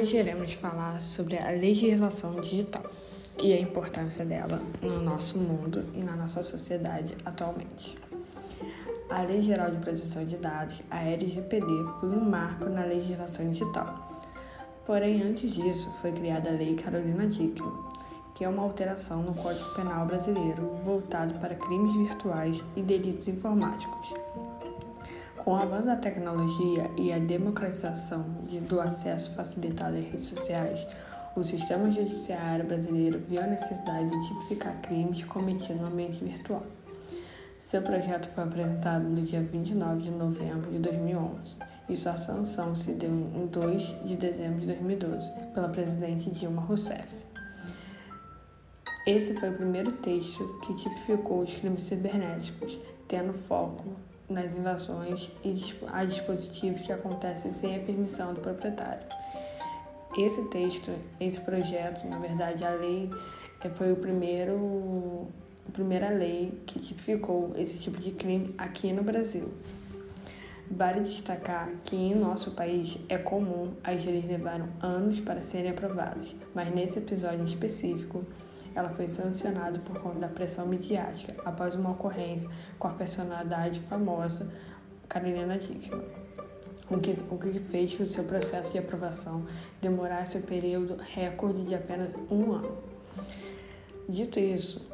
Hoje iremos falar sobre a legislação digital e a importância dela no nosso mundo e na nossa sociedade atualmente. A Lei Geral de Proteção de Dados, a LGPD, foi um marco na legislação digital. Porém, antes disso, foi criada a Lei Carolina Dickmann, que é uma alteração no Código Penal brasileiro voltado para crimes virtuais e delitos informáticos. Com o avanço da tecnologia e a democratização de, do acesso facilitado às redes sociais, o sistema judiciário brasileiro viu a necessidade de tipificar crimes cometidos no ambiente virtual. Seu projeto foi apresentado no dia 29 de novembro de 2011 e sua sanção se deu em 2 de dezembro de 2012 pela presidente Dilma Rousseff. Esse foi o primeiro texto que tipificou os crimes cibernéticos, tendo foco nas invasões a dispositivos que acontecem sem a permissão do proprietário. Esse texto, esse projeto, na verdade, a lei eh, foi o primeiro, a primeira lei que tipificou esse tipo de crime aqui no Brasil. Vale destacar que em nosso país é comum as leis levaram anos para serem aprovadas, mas nesse episódio em específico, ela foi sancionada por conta da pressão midiática após uma ocorrência com a personalidade famosa Carolina Dickmann, o que, o que fez que o seu processo de aprovação demorasse o período recorde de apenas um ano. Dito isso,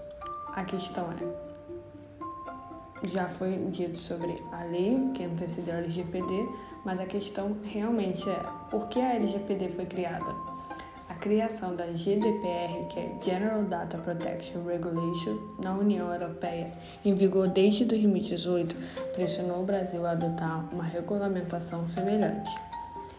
a questão é: já foi dito sobre a lei que antecedeu a LGPD, mas a questão realmente é por que a LGPD foi criada? Criação da GDPR, que é General Data Protection Regulation, na União Europeia, em vigor desde 2018, pressionou o Brasil a adotar uma regulamentação semelhante.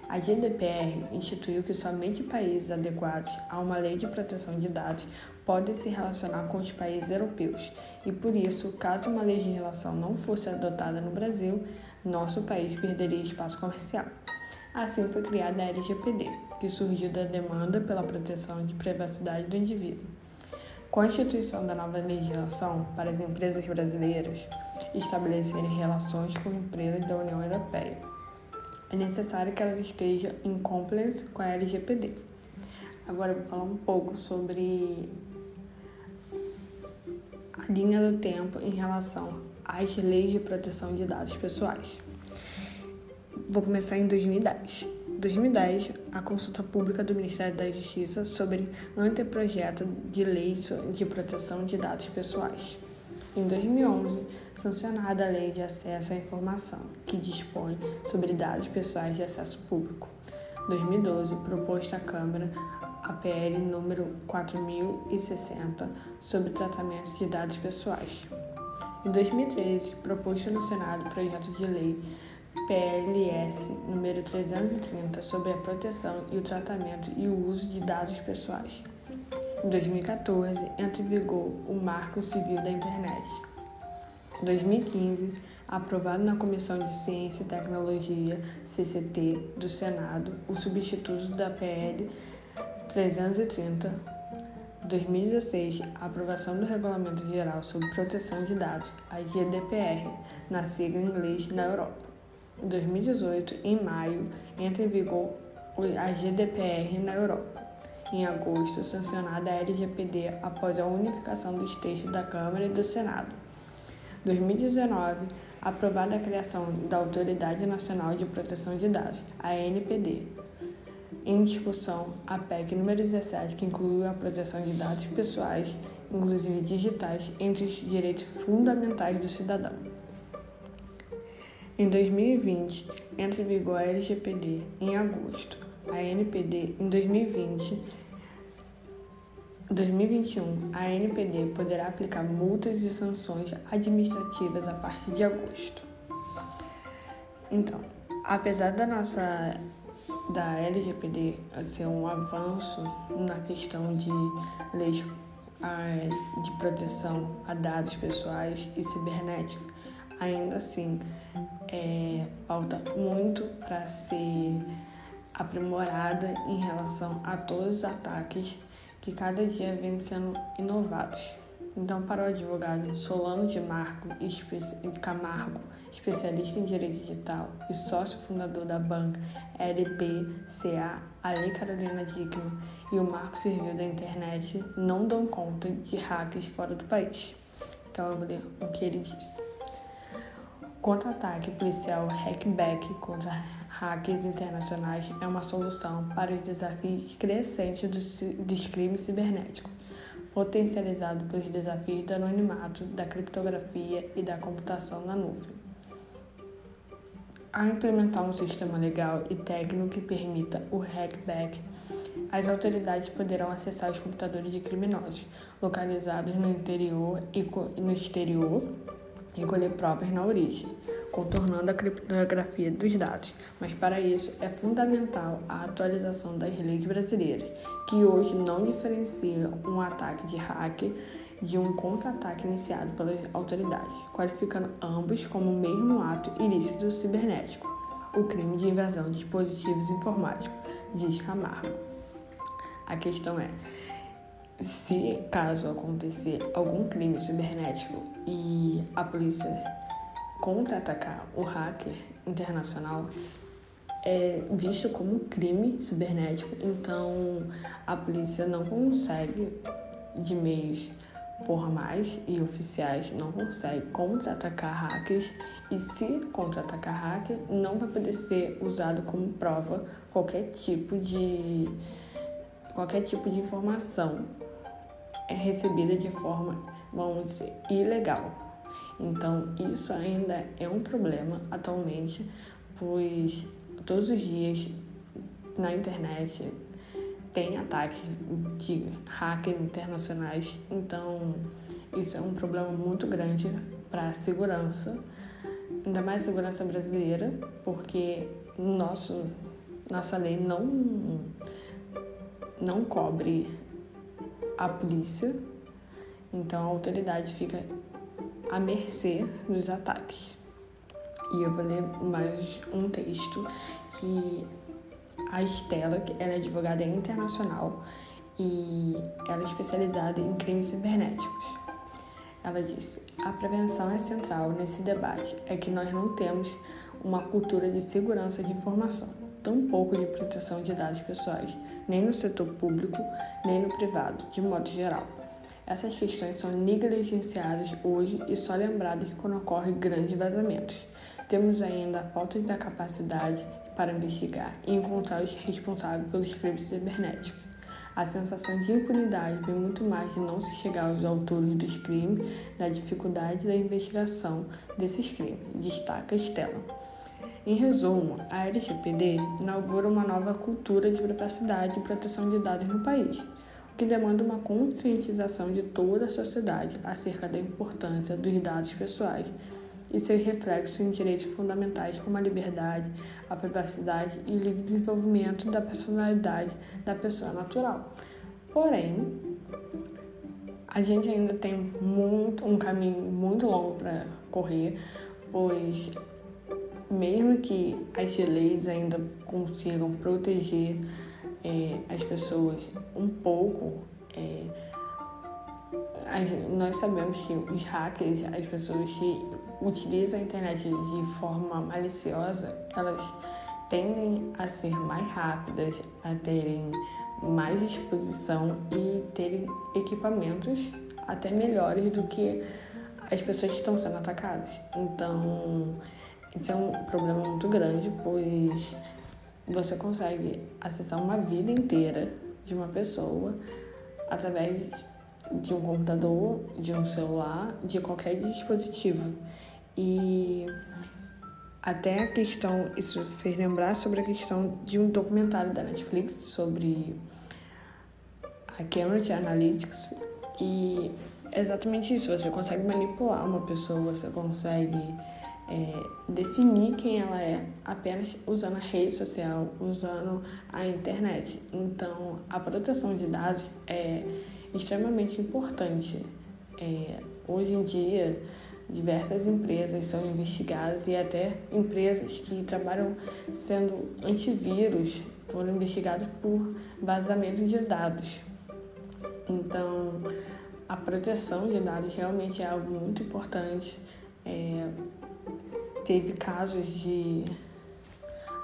A GDPR instituiu que somente países adequados a uma lei de proteção de dados podem se relacionar com os países europeus, e por isso, caso uma legislação não fosse adotada no Brasil, nosso país perderia espaço comercial. Assim foi criada a LGPD, que surgiu da demanda pela proteção de privacidade do indivíduo. Com a instituição da nova legislação para as empresas brasileiras estabelecerem relações com empresas da União Europeia, é necessário que elas estejam em compliance com a LGPD. Agora eu vou falar um pouco sobre a linha do tempo em relação às leis de proteção de dados pessoais. Vou começar em 2010. 2010, a consulta pública do Ministério da Justiça sobre anteprojeto de lei de proteção de dados pessoais. Em 2011, sancionada a Lei de Acesso à Informação, que dispõe sobre dados pessoais de acesso público. 2012, proposta à Câmara a PL número 4060 sobre tratamento de dados pessoais. Em 2013, proposto no Senado projeto de lei PLS número 330 sobre a proteção e o tratamento e o uso de dados pessoais. Em 2014, entra em vigor o Marco Civil da Internet. Em 2015, aprovado na Comissão de Ciência e Tecnologia, CCT, do Senado, o substituto da PL 330 2016, a aprovação do Regulamento Geral sobre Proteção de Dados, a GDPR, na sigla em inglês na Europa. Em 2018, em maio, entra em vigor a GDPR na Europa. Em agosto, sancionada a LGPD após a unificação dos textos da Câmara e do Senado. 2019, aprovada a criação da Autoridade Nacional de Proteção de Dados, a ANPD. Em discussão, a PEC número 17, que incluiu a proteção de dados pessoais, inclusive digitais, entre os direitos fundamentais do cidadão. Em 2020, entra em vigor a LGPD em agosto, a NPD em 2020. 2021, a NPD poderá aplicar multas e sanções administrativas a partir de agosto. Então, apesar da nossa da LGPD ser um avanço na questão de leis de proteção a dados pessoais e cibernéticos, ainda assim é, falta muito para ser aprimorada em relação a todos os ataques que cada dia vêm sendo inovados. Então, para o advogado Solano de Marco Camargo, especialista em direito digital e sócio fundador da banca LPCA, a Lei Carolina Dickmann e o Marco Civil da Internet não dão conta de hackers fora do país. Então, eu vou ler o que ele disse. Contra-ataque policial hackback contra hackers internacionais é uma solução para os desafios crescentes dos, dos crimes cibernéticos potencializado pelos desafios do anonimato, da criptografia e da computação na nuvem. Ao implementar um sistema legal e técnico que permita o hackback, as autoridades poderão acessar os computadores de criminosos localizados no interior e no exterior e colher provas na origem contornando a criptografia dos dados, mas para isso é fundamental a atualização das leis brasileiras, que hoje não diferenciam um ataque de hacker de um contra-ataque iniciado pelas autoridades, qualificando ambos como o mesmo ato ilícito cibernético, o crime de invasão de dispositivos informáticos, diz Camargo. A questão é, se caso acontecer algum crime cibernético e a polícia contra-atacar o hacker internacional é visto como crime cibernético, então a polícia não consegue, de meios formais e oficiais, não consegue contra-atacar hackers e se contra-atacar hacker, não vai poder ser usado como prova qualquer tipo de qualquer tipo de informação é recebida de forma, vamos dizer, ilegal. Então, isso ainda é um problema atualmente, pois todos os dias na internet tem ataques de hackers internacionais, então isso é um problema muito grande para a segurança, ainda mais segurança brasileira, porque nosso, nossa lei não, não cobre a polícia, então a autoridade fica à mercê dos ataques. E eu vou ler mais um texto que a Estela, que ela é advogada internacional e ela é especializada em crimes cibernéticos. Ela disse: "A prevenção é central nesse debate, é que nós não temos uma cultura de segurança de informação, tampouco de proteção de dados pessoais, nem no setor público, nem no privado, de modo geral. Essas questões são negligenciadas hoje e só lembradas quando ocorrem grandes vazamentos. Temos ainda a falta da capacidade para investigar e encontrar os responsáveis pelos crimes cibernéticos. A sensação de impunidade vem muito mais de não se chegar aos autores dos crimes, da dificuldade da investigação desses crimes, destaca Estela. Em resumo, a LGPD inaugura uma nova cultura de privacidade e proteção de dados no país que demanda uma conscientização de toda a sociedade acerca da importância dos dados pessoais e seus reflexos em direitos fundamentais como a liberdade, a privacidade e o livre desenvolvimento da personalidade da pessoa natural. Porém, a gente ainda tem muito, um caminho muito longo para correr, pois mesmo que as leis ainda consigam proteger é, as pessoas um pouco. É, nós sabemos que os hackers, as pessoas que utilizam a internet de forma maliciosa, elas tendem a ser mais rápidas, a terem mais disposição e terem equipamentos até melhores do que as pessoas que estão sendo atacadas. Então, isso é um problema muito grande, pois você consegue acessar uma vida inteira de uma pessoa através de um computador, de um celular, de qualquer dispositivo. E até a questão, isso fez lembrar sobre a questão de um documentário da Netflix sobre a Cambridge Analytics e é exatamente isso, você consegue manipular uma pessoa, você consegue é, definir quem ela é apenas usando a rede social, usando a internet. Então, a proteção de dados é extremamente importante. É, hoje em dia, diversas empresas são investigadas e até empresas que trabalham sendo antivírus foram investigadas por vazamento de dados. Então, a proteção de dados realmente é algo muito importante. É, teve casos de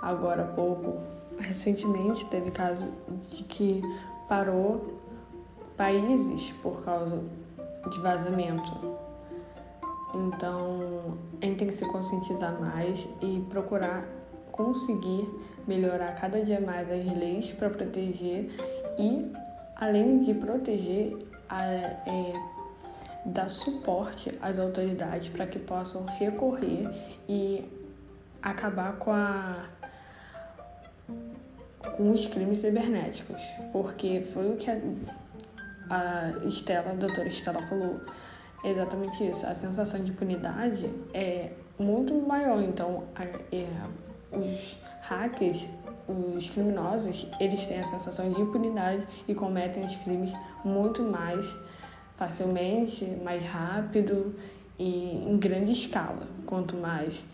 agora há pouco, recentemente teve caso de que parou países por causa de vazamento. Então, a gente tem que se conscientizar mais e procurar conseguir melhorar cada dia mais as leis para proteger e, além de proteger, a, é, dar suporte às autoridades para que possam recorrer e acabar com a com os crimes cibernéticos, porque foi o que a, a Estela, a doutora Estela falou, exatamente isso. A sensação de impunidade é muito maior, então a, é, os hackers, os criminosos, eles têm a sensação de impunidade e cometem os crimes muito mais facilmente, mais rápido e em grande escala. Quanto mais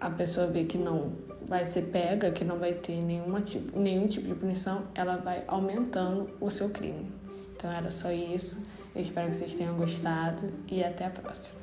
a pessoa vê que não vai ser pega, que não vai ter nenhuma tipo, nenhum tipo de punição, ela vai aumentando o seu crime. Então era só isso. Eu espero que vocês tenham gostado e até a próxima.